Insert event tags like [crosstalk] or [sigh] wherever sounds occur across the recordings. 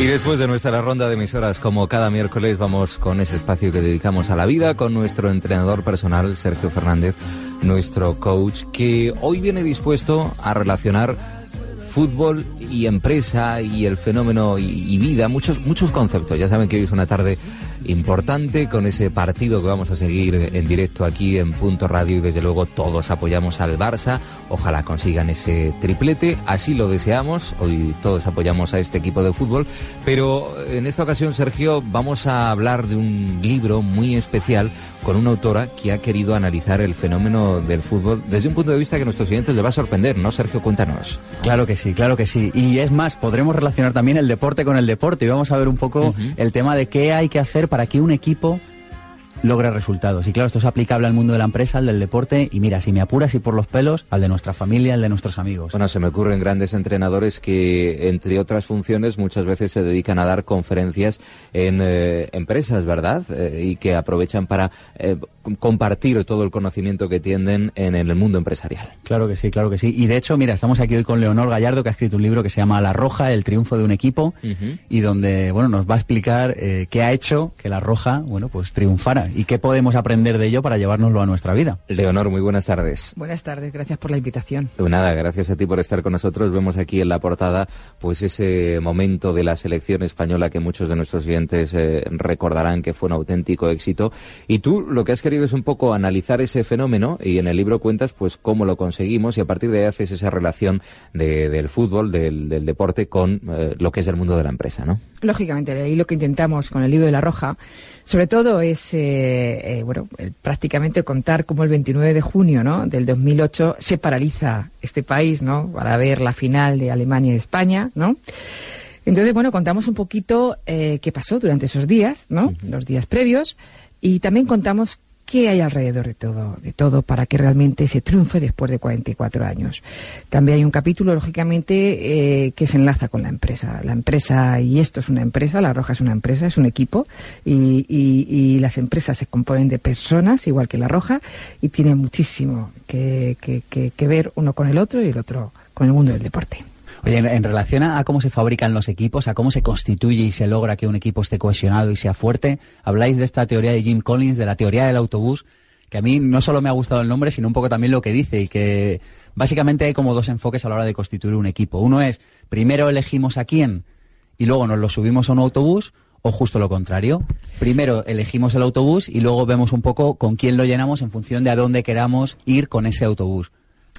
Y después de nuestra ronda de emisoras, como cada miércoles, vamos con ese espacio que dedicamos a la vida con nuestro entrenador personal, Sergio Fernández, nuestro coach, que hoy viene dispuesto a relacionar fútbol y empresa y el fenómeno y, vida, muchos, muchos conceptos. Ya saben que hoy es una tarde importante con ese partido que vamos a seguir en directo aquí en Punto Radio y desde luego todos apoyamos al Barça. Ojalá consigan ese triplete, así lo deseamos. Hoy todos apoyamos a este equipo de fútbol, pero en esta ocasión, Sergio, vamos a hablar de un libro muy especial con una autora que ha querido analizar el fenómeno del fútbol desde un punto de vista que a nuestros clientes les va a sorprender, ¿no, Sergio? Cuéntanos. Claro que sí, claro que sí. Y es más, podremos relacionar también el deporte con el deporte y vamos a ver un poco el tema de qué hay que hacer para que un equipo logre resultados. Y claro, esto es aplicable al mundo de la empresa, al del deporte, y mira, si me apuras y por los pelos, al de nuestra familia, al de nuestros amigos. Bueno, se me ocurren grandes entrenadores que, entre otras funciones, muchas veces se dedican a dar conferencias en eh, empresas, ¿verdad? Eh, y que aprovechan para eh, compartir todo el conocimiento que tienen en, el mundo empresarial. Claro que sí, claro que sí. Y de hecho, mira, estamos aquí hoy con Leonor Gallardo, que ha escrito un libro que se llama La Roja, el triunfo de un equipo, y donde, bueno, nos va a explicar qué ha hecho que La Roja, bueno, pues triunfara y qué podemos aprender de ello para llevárnoslo a nuestra vida. Leonor, muy buenas tardes. Buenas tardes, gracias por la invitación. Pues nada, gracias a ti por estar con nosotros. Vemos aquí en la portada pues ese momento de la selección española que muchos de nuestros clientes eh, recordarán que fue un auténtico éxito. Y tú lo que has querido es un poco analizar ese fenómeno y en el libro cuentas pues cómo lo conseguimos y a partir de ahí haces esa relación del fútbol, del, deporte con eh, lo que es el mundo de la empresa, ¿no? Lógicamente, ahí lo que intentamos con el libro de la Roja sobre todo es, eh, eh, bueno, prácticamente contar cómo el 29 de junio ¿no? del 2008 se paraliza este país, ¿no? Para ver la final de Alemania y España, ¿no? Entonces, bueno, contamos un poquito eh, qué pasó durante esos días, ¿no? Los días previos. Y también contamos qué hay alrededor de todo, de todo para que realmente se triunfe después de 44 años. También hay un capítulo, lógicamente, eh, que se enlaza con la empresa. La empresa, y esto es una empresa, La Roja es una empresa, es un equipo, y, y, las empresas se componen de personas, igual que La Roja, y tiene muchísimo que, que, que ver uno con el otro y el otro con el mundo del deporte. Oye, en, relación a, cómo se fabrican los equipos, a cómo se constituye y se logra que un equipo esté cohesionado y sea fuerte, habláis de esta teoría de Jim Collins, de la teoría del autobús, que a mí no solo me ha gustado el nombre, sino un poco también lo que dice y que básicamente hay como dos enfoques a la hora de constituir un equipo. Uno es, primero elegimos a quién y luego nos lo subimos a un autobús, o justo lo contrario. Primero elegimos el autobús y luego vemos un poco con quién lo llenamos en función de a dónde queramos ir con ese autobús.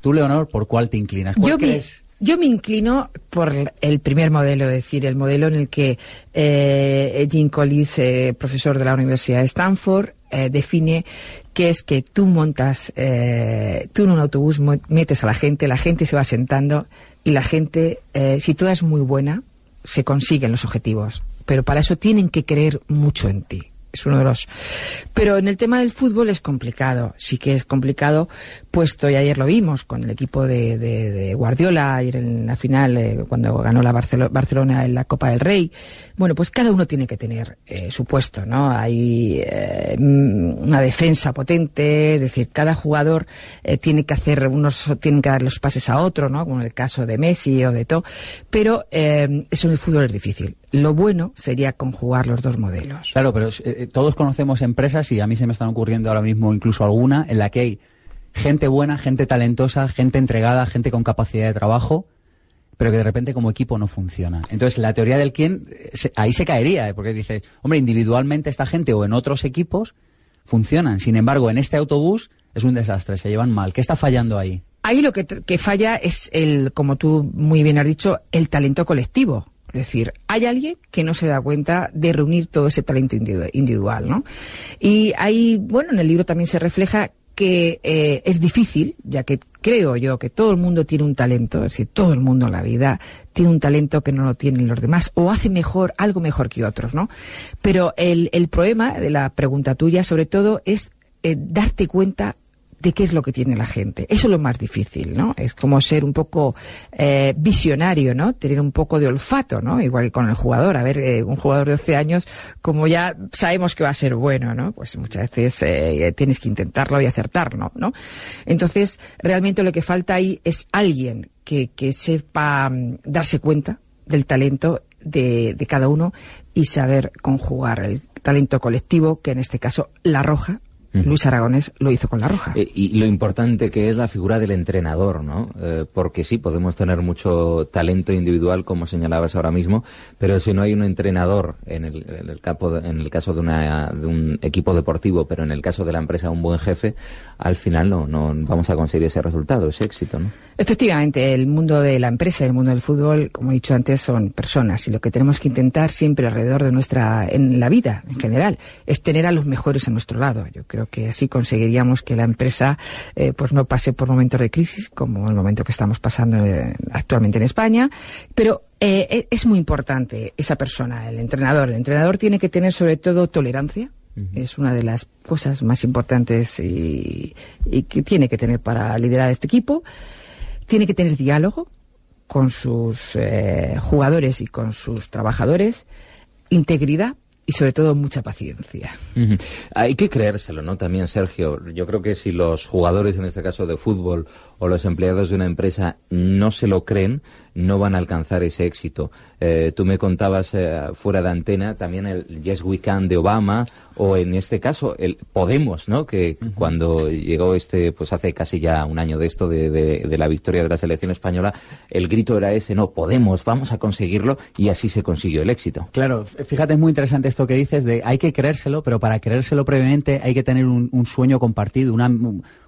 Tú, Leonor, ¿por cuál te inclinas? ¿Cuál Yo crees? Yo me inclino por el primer modelo, es decir, el modelo en el que eh, Jim Collins, eh, profesor de la Universidad de Stanford, eh, define que es que tú montas, eh, tú en un autobús metes a la gente, la gente se va sentando y la gente, eh, si toda es muy buena, se consiguen los objetivos. Pero para eso tienen que creer mucho en ti es uno de los. Pero en el tema del fútbol es complicado, sí que es complicado, puesto, y ayer lo vimos con el equipo de, de, Guardiola, ayer en la final, eh, cuando ganó la Barcelona en la Copa del Rey. Bueno, pues cada uno tiene que tener eh, su puesto, ¿no? Hay eh, una defensa potente, es decir, cada jugador tiene que hacer unos, tienen que dar los pases a otro, ¿no? Como en el caso de Messi o de todo. Pero eso en el fútbol es difícil. Lo bueno sería conjugar los dos modelos. Claro, pero eh, todos conocemos empresas y a mí se me están ocurriendo ahora mismo incluso alguna en la que hay gente buena, gente talentosa, gente entregada, gente con capacidad de trabajo, pero que de repente como equipo no funciona. Entonces la teoría del quién ahí se caería, ¿eh? porque dice, hombre, individualmente esta gente o en otros equipos funcionan. Sin embargo, en este autobús es un desastre, se llevan mal. ¿Qué está fallando ahí? Ahí lo que, que falla es el, como tú muy bien has dicho, el talento colectivo es decir, hay alguien que no se da cuenta de reunir todo ese talento individual, ¿no? Y ahí, bueno, en el libro también se refleja que eh, es difícil, ya que creo yo que todo el mundo tiene un talento, es decir, todo el mundo en la vida tiene un talento que no lo tienen los demás, o hace mejor, algo mejor que otros, ¿no? Pero el, el problema de la pregunta tuya, sobre todo, es eh, darte cuenta de qué es lo que tiene la gente. Eso es lo más difícil, ¿no? Es como ser un poco eh, visionario, ¿no? Tener un poco de olfato, ¿no? Igual que con el jugador. A ver, eh, un jugador de 12 años, como ya sabemos que va a ser bueno, ¿no? Pues muchas veces eh, tienes que intentarlo y acertarlo, ¿no? Entonces, realmente lo que falta ahí es alguien que, que sepa mm, darse cuenta del talento de, de cada uno y saber conjugar el talento colectivo, que en este caso La Roja Luis Aragonés lo hizo con la roja. Eh, y lo importante que es la figura del entrenador, ¿no? Eh, porque sí, podemos tener mucho talento individual, como señalabas ahora mismo, pero si no hay un entrenador, en el, en el, en el caso de, una, de, un equipo deportivo, pero en el caso de la empresa un buen jefe, al final no, no vamos a conseguir ese resultado, ese éxito, ¿no? Efectivamente, el mundo de la empresa, el mundo del fútbol, como he dicho antes, son personas y lo que tenemos que intentar siempre alrededor de nuestra, en la vida en general, es tener a los mejores a nuestro lado. Yo creo que así conseguiríamos que la empresa eh, pues no pase por momentos de crisis como el momento que estamos pasando eh, actualmente en España, pero eh, e, es muy importante esa persona, el entrenador. El entrenador tiene que tener sobre todo tolerancia, es una de las cosas más importantes y, y, que tiene que tener para liderar este equipo. Tiene que tener diálogo con sus eh, jugadores y con sus trabajadores, integridad y sobre todo mucha paciencia. Hay que creérselo, ¿no? También, Sergio. Yo creo que si los jugadores, en este caso de fútbol, o los empleados de una empresa no se lo creen, no van a alcanzar ese éxito. Eh, tú me contabas eh, fuera de antena también el Yes We Can de Obama o en este caso el Podemos, ¿no? Que uh -huh. cuando llegó este, pues hace casi ya un año de esto, de, de, de, la victoria de la selección española, el grito era ese, no, Podemos, vamos a conseguirlo y así se consiguió el éxito. Claro, fíjate, es muy interesante esto que dices de hay que creérselo, pero para creérselo previamente hay que tener un, un sueño compartido, una,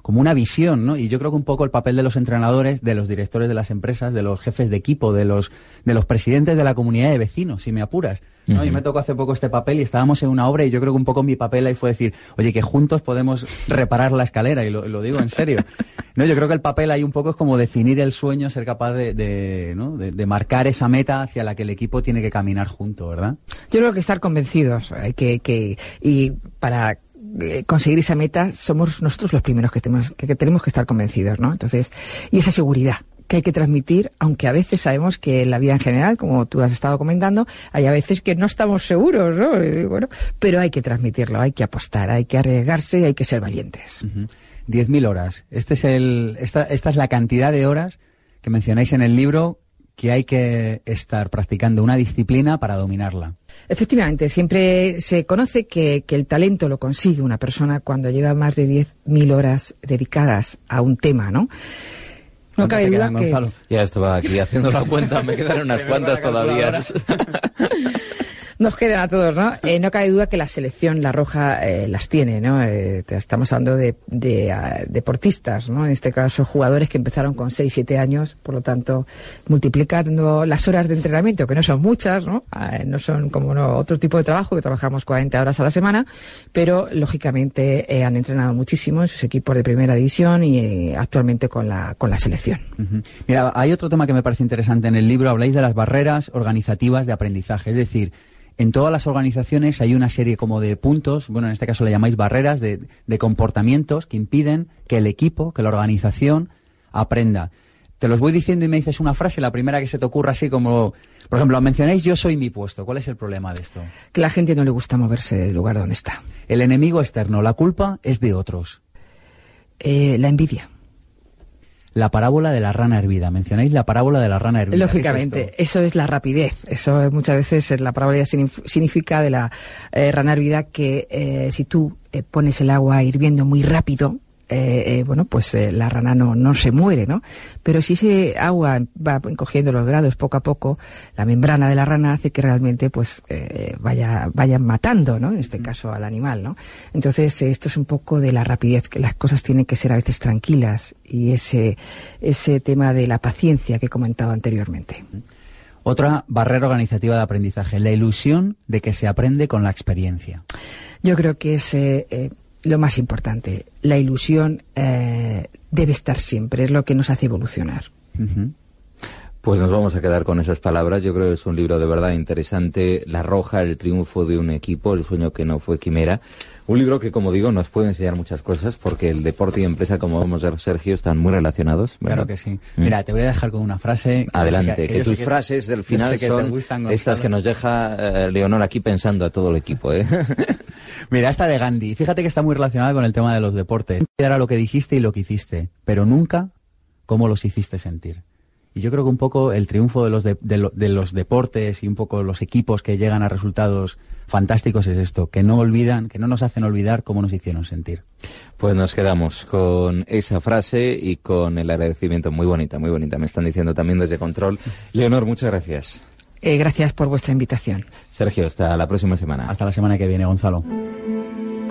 como una visión, ¿no? Y yo creo que un poco el papel de los entrenadores, de los directores de las empresas, de los jefes de equipo, de los, de los presidentes de la comunidad de vecinos, si me apuras. ¿no? Uh -huh. Yo me tocó hace poco este papel y estábamos en una obra y yo creo que un poco mi papel ahí fue decir, oye, que juntos podemos reparar la escalera, y lo, lo digo en serio. [laughs] no, yo creo que el papel ahí un poco es como definir el sueño, ser capaz de, de, ¿no? de, de marcar esa meta hacia la que el equipo tiene que caminar junto, ¿verdad? Yo creo que estar convencidos, hay que, que y para eh, conseguir esa meta somos nosotros los primeros que tenemos que, tenemos que estar convencidos, ¿no? Entonces, y esa seguridad que hay que transmitir, aunque a veces sabemos que en la vida en general, como tú has estado comentando, hay a veces que no estamos seguros, ¿no? Bueno, pero hay que transmitirlo, hay que apostar, hay que arriesgarse y hay que ser valientes. Uh -huh. 10.000 horas. Este es el, esta, esta es la cantidad de horas que mencionáis en el libro que hay que estar practicando una disciplina para dominarla. Efectivamente, siempre se conoce que, que, el talento lo consigue una persona cuando lleva más de 10.000 horas dedicadas a un tema, ¿no? No cabe duda que... Ya estaba aquí haciendo la cuenta, me quedaron [laughs] unas cuantas todavía. [laughs] Nos quedan a todos, ¿no? Eh, no cabe duda que la selección, la roja, eh, las tiene, ¿no? Eh, estamos hablando de, uh, deportistas, ¿no? En este caso, jugadores que empezaron con 6, 7 años, por lo tanto, multiplicando las horas de entrenamiento, que no son muchas, ¿no? Uh, no son como otro tipo de trabajo, que trabajamos 40 horas a la semana, pero, lógicamente, han entrenado muchísimo en sus equipos de primera división y actualmente con la, con la selección. Mira, hay otro tema que me parece interesante en el libro, habláis de las barreras organizativas de aprendizaje, es decir, en todas las organizaciones hay una serie como de puntos, bueno, en este caso le llamáis barreras, de, de, comportamientos que impiden que el equipo, que la organización aprenda. Te los voy diciendo y me dices una frase, la primera que se te ocurra así como, por ejemplo, mencionáis yo soy mi puesto. ¿Cuál es el problema de esto? Que la gente no le gusta moverse del lugar donde está. El enemigo externo, la culpa es de otros. Eh, la envidia la parábola de la rana hervida. Mencionáis la parábola de la rana hervida. Lógicamente, es eso es la rapidez. Eso muchas veces la parábola significa de la eh, rana hervida que eh, si tú eh, pones el agua hirviendo muy rápido, eh, eh, bueno, pues eh, la rana no, no se muere, ¿no? Pero si ese agua va encogiendo los grados poco a poco, la membrana de la rana hace que realmente pues vaya, vayan matando, ¿no? En este caso al animal, ¿no? Entonces esto es un poco de la rapidez, que las cosas tienen que ser a veces tranquilas y ese, ese tema de la paciencia que he comentado anteriormente. Otra barrera organizativa de aprendizaje, la ilusión de que se aprende con la experiencia. Yo creo que es lo más importante, la ilusión eh, debe estar siempre, es lo que nos hace evolucionar. Pues nos vamos a quedar con esas palabras. Yo creo que es un libro de verdad interesante. La Roja, el triunfo de un equipo, el sueño que no fue quimera. Un libro que, como digo, nos puede enseñar muchas cosas porque el deporte y empresa, como vamos a ver, Sergio, están muy relacionados. Claro que sí. Mm. Mira, te voy a dejar con una frase. Adelante, que, tus frases del final son estas que nos deja eh, Leonor aquí pensando a todo el equipo. ¿eh? [laughs] Mira, esta de Gandhi. Fíjate que está muy relacionada con el tema de los deportes. Era lo que dijiste y lo que hiciste, pero nunca cómo los hiciste sentir. Y yo creo que un poco el triunfo de los, de, los deportes y un poco los equipos que llegan a resultados fantásticos es esto, que no olvidan, que no nos hacen olvidar cómo nos hicieron sentir. Pues nos quedamos con esa frase y con el agradecimiento muy bonita, muy bonita. Me están diciendo también desde Control. Leonor, muchas gracias. Eh, gracias por vuestra invitación. Sergio, hasta la próxima semana. Hasta la semana que viene, Gonzalo.